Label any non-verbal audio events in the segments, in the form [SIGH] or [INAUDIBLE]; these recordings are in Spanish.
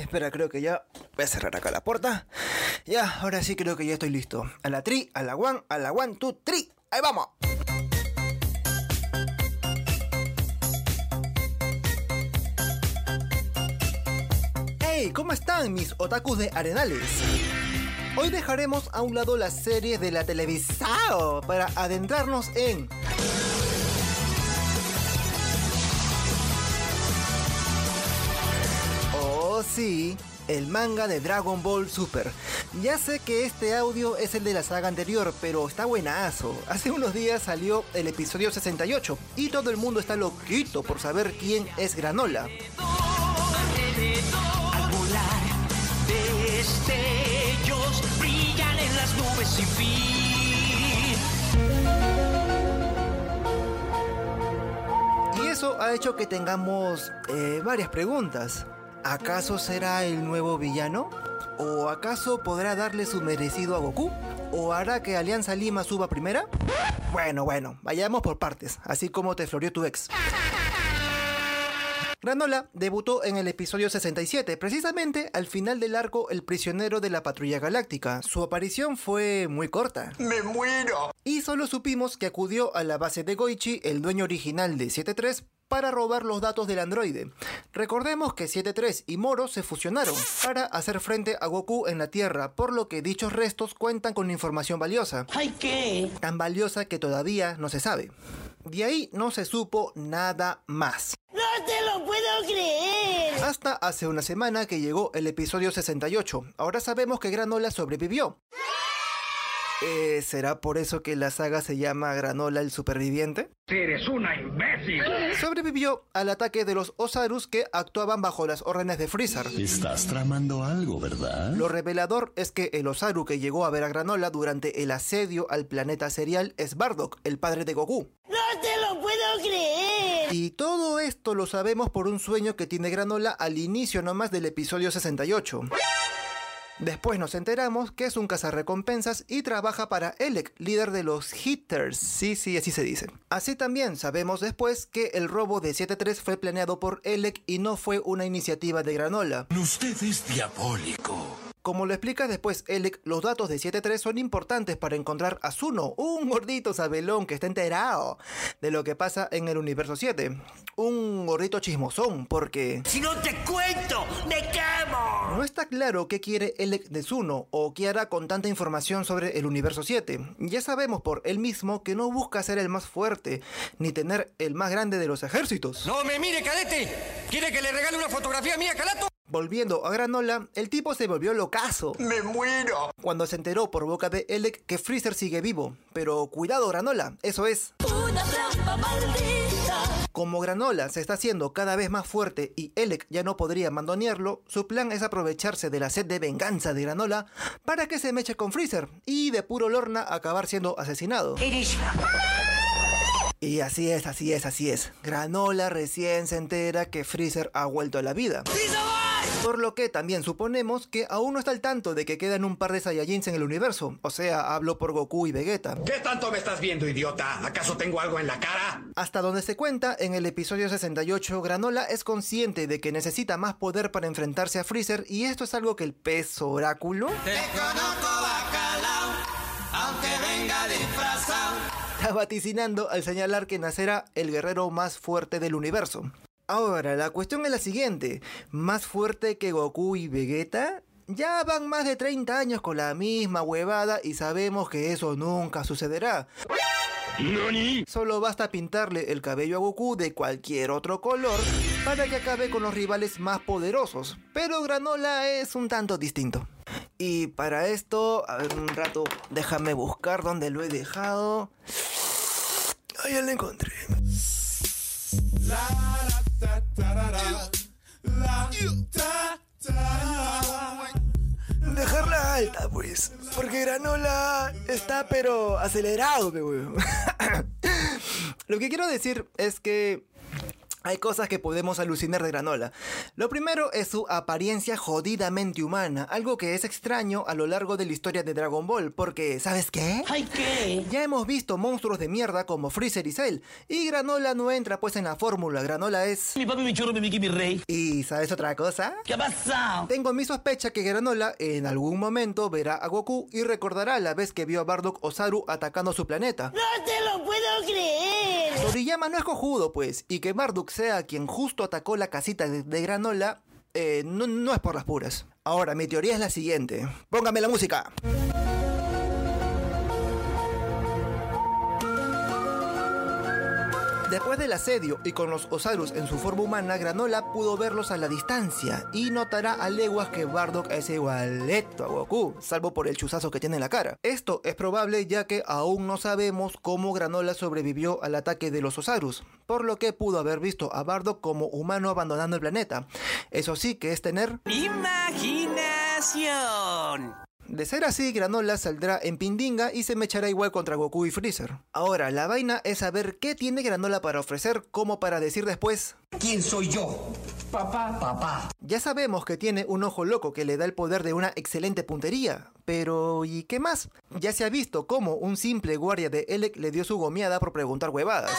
espera, creo que ya voy a cerrar acá la puerta. Ya, ahora sí creo que ya estoy listo. A la tri, a la one, a la one, two, three. ¡Ahí vamos! ¡Hey! ¿Cómo están mis otakus de Arenales? Hoy dejaremos a un lado las series de la televisao para adentrarnos en el manga de Dragon Ball Super. Ya sé que este audio es el de la saga anterior, pero está buenazo. Hace unos días salió el episodio 68 y todo el mundo está loquito por saber quién es Granola. Y eso ha hecho que tengamos eh, varias preguntas. ¿Acaso será el nuevo villano? ¿O acaso podrá darle su merecido a Goku? ¿O hará que Alianza Lima suba primera? Bueno, bueno, vayamos por partes, así como te floreó tu ex. Granola debutó en el episodio 67, precisamente al final del arco El prisionero de la patrulla galáctica. Su aparición fue muy corta. ¡Me muero! Y solo supimos que acudió a la base de Goichi, el dueño original de 73, para robar los datos del androide. Recordemos que 73 y Moro se fusionaron para hacer frente a Goku en la Tierra, por lo que dichos restos cuentan con información valiosa. ¿Ay qué? Tan valiosa que todavía no se sabe. De ahí no se supo nada más. ¡No te lo puedo creer! Hasta hace una semana que llegó el episodio 68. Ahora sabemos que Granola sobrevivió. Eh, ¿Será por eso que la saga se llama Granola el Superviviente? ¡Eres una imbécil! Sobrevivió al ataque de los Osarus que actuaban bajo las órdenes de Freezer. Estás tramando algo, ¿verdad? Lo revelador es que el Osaru que llegó a ver a Granola durante el asedio al planeta serial es Bardock, el padre de Goku. ¡No te lo puedo creer! Y todo esto lo sabemos por un sueño que tiene Granola al inicio nomás del episodio 68. Después nos enteramos que es un cazarrecompensas y trabaja para Elec, líder de los Hitters. Sí, sí, así se dice. Así también sabemos después que el robo de 7-3 fue planeado por Elec y no fue una iniciativa de Granola. Usted es diabólico. Como lo explica después Elec, los datos de 7-3 son importantes para encontrar a Zuno, un gordito sabelón que está enterado de lo que pasa en el universo 7. Un gordito chismosón, porque Si no te cuento, me quemo. no está claro qué quiere Elec de Zuno o qué hará con tanta información sobre el universo 7. Ya sabemos por él mismo que no busca ser el más fuerte, ni tener el más grande de los ejércitos. No me mire, cadete. ¿Quiere que le regale una fotografía mía, calato? Volviendo a Granola, el tipo se volvió locazo. ¡Me muero! Cuando se enteró por boca de Elec que Freezer sigue vivo. Pero cuidado, Granola, eso es. Una trampa maldita. Como Granola se está haciendo cada vez más fuerte y Elec ya no podría mandonearlo, su plan es aprovecharse de la sed de venganza de Granola para que se meche con Freezer y de puro lorna acabar siendo asesinado. Eres Y así es, así es, así es. Granola recién se entera que Freezer ha vuelto a la vida. Por lo que también suponemos que aún no está al tanto de que quedan un par de Saiyajins en el universo. O sea, hablo por Goku y Vegeta. ¿Qué tanto me estás viendo, idiota? ¿Acaso tengo algo en la cara? Hasta donde se cuenta, en el episodio 68, Granola es consciente de que necesita más poder para enfrentarse a Freezer y esto es algo que el pez oráculo está vaticinando al señalar que nacerá el guerrero más fuerte del universo. Ahora, la cuestión es la siguiente, ¿más fuerte que Goku y Vegeta? Ya van más de 30 años con la misma huevada y sabemos que eso nunca sucederá. Solo basta pintarle el cabello a Goku de cualquier otro color para que acabe con los rivales más poderosos. Pero Granola es un tanto distinto. Y para esto, a ver un rato, déjame buscar dónde lo he dejado. Ahí ya lo encontré. Dejarla alta, pues. Porque Granola está pero acelerado, pe, weón. [COUGHS] Lo que quiero decir es que Hay cosas que podemos alucinar de Granola. Lo primero es su apariencia jodidamente humana, algo que es extraño a lo largo de la historia de Dragon Ball, porque ¿sabes qué? ¿Ay qué? Ya hemos visto monstruos de mierda como Freezer y Cell, y Granola no entra pues en la fórmula, Granola es... Mi papi, mi churro, mi Mickey, mi rey. ¿Y sabes otra cosa? ¿Qué ha pasado? Tengo mi sospecha que Granola en algún momento verá a Goku y recordará la vez que vio a Bardock Osaru atacando su planeta. ¡No te lo puedo creer! Toriyama no es cojudo, pues, y que Bardock sea quien justo atacó la casita de, Granola, eh, no es por las puras. Ahora, mi teoría es la siguiente. Póngame la música. Después del asedio y con los Osarus en su forma humana, Granola pudo verlos a la distancia y notará a leguas que Bardock es igualeto a Goku, salvo por el chuzazo que tiene en la cara. Esto es probable ya que aún no sabemos cómo Granola sobrevivió al ataque de los Osarus, por lo que pudo haber visto a Bardock como humano abandonando el planeta. Eso sí que es tener ¡Imaginación! De ser así, Granola saldrá en Pindinga y se mechará igual contra Goku y Freezer. Ahora, la vaina es saber qué tiene Granola para ofrecer como para decir después... ¿Quién soy yo? Papá. Papá. Ya sabemos que tiene un ojo loco que le da el poder de una excelente puntería, pero ¿y qué más? Ya se ha visto cómo un simple guardia de Elec le dio su gomeada por preguntar huevadas.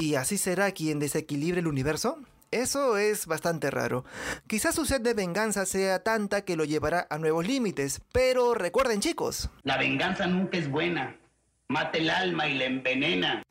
¿Y así será quien desequilibre el universo? Eso es bastante raro. Quizás su sed de venganza sea tanta que lo llevará a nuevos límites, pero recuerden chicos, La venganza nunca es buena. Mata el alma y la envenena.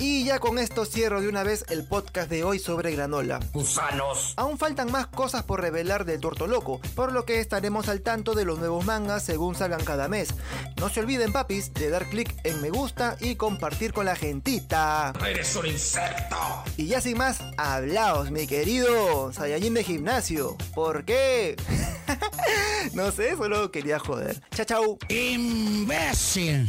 Y ya con esto cierro de una vez el podcast de hoy sobre Granola. Gusanos. Aún faltan más cosas por revelar del Torto Loco, por lo que estaremos al tanto de los nuevos mangas según salgan cada mes. No se olviden, papis, de dar clic en me gusta y compartir con la gentita. Eres un insecto. Y ya sin más, hablaos, mi querido Saiyajin de gimnasio. ¿Por qué? [LAUGHS] no sé, solo quería joder. Chao, chao. ¡Imbécil!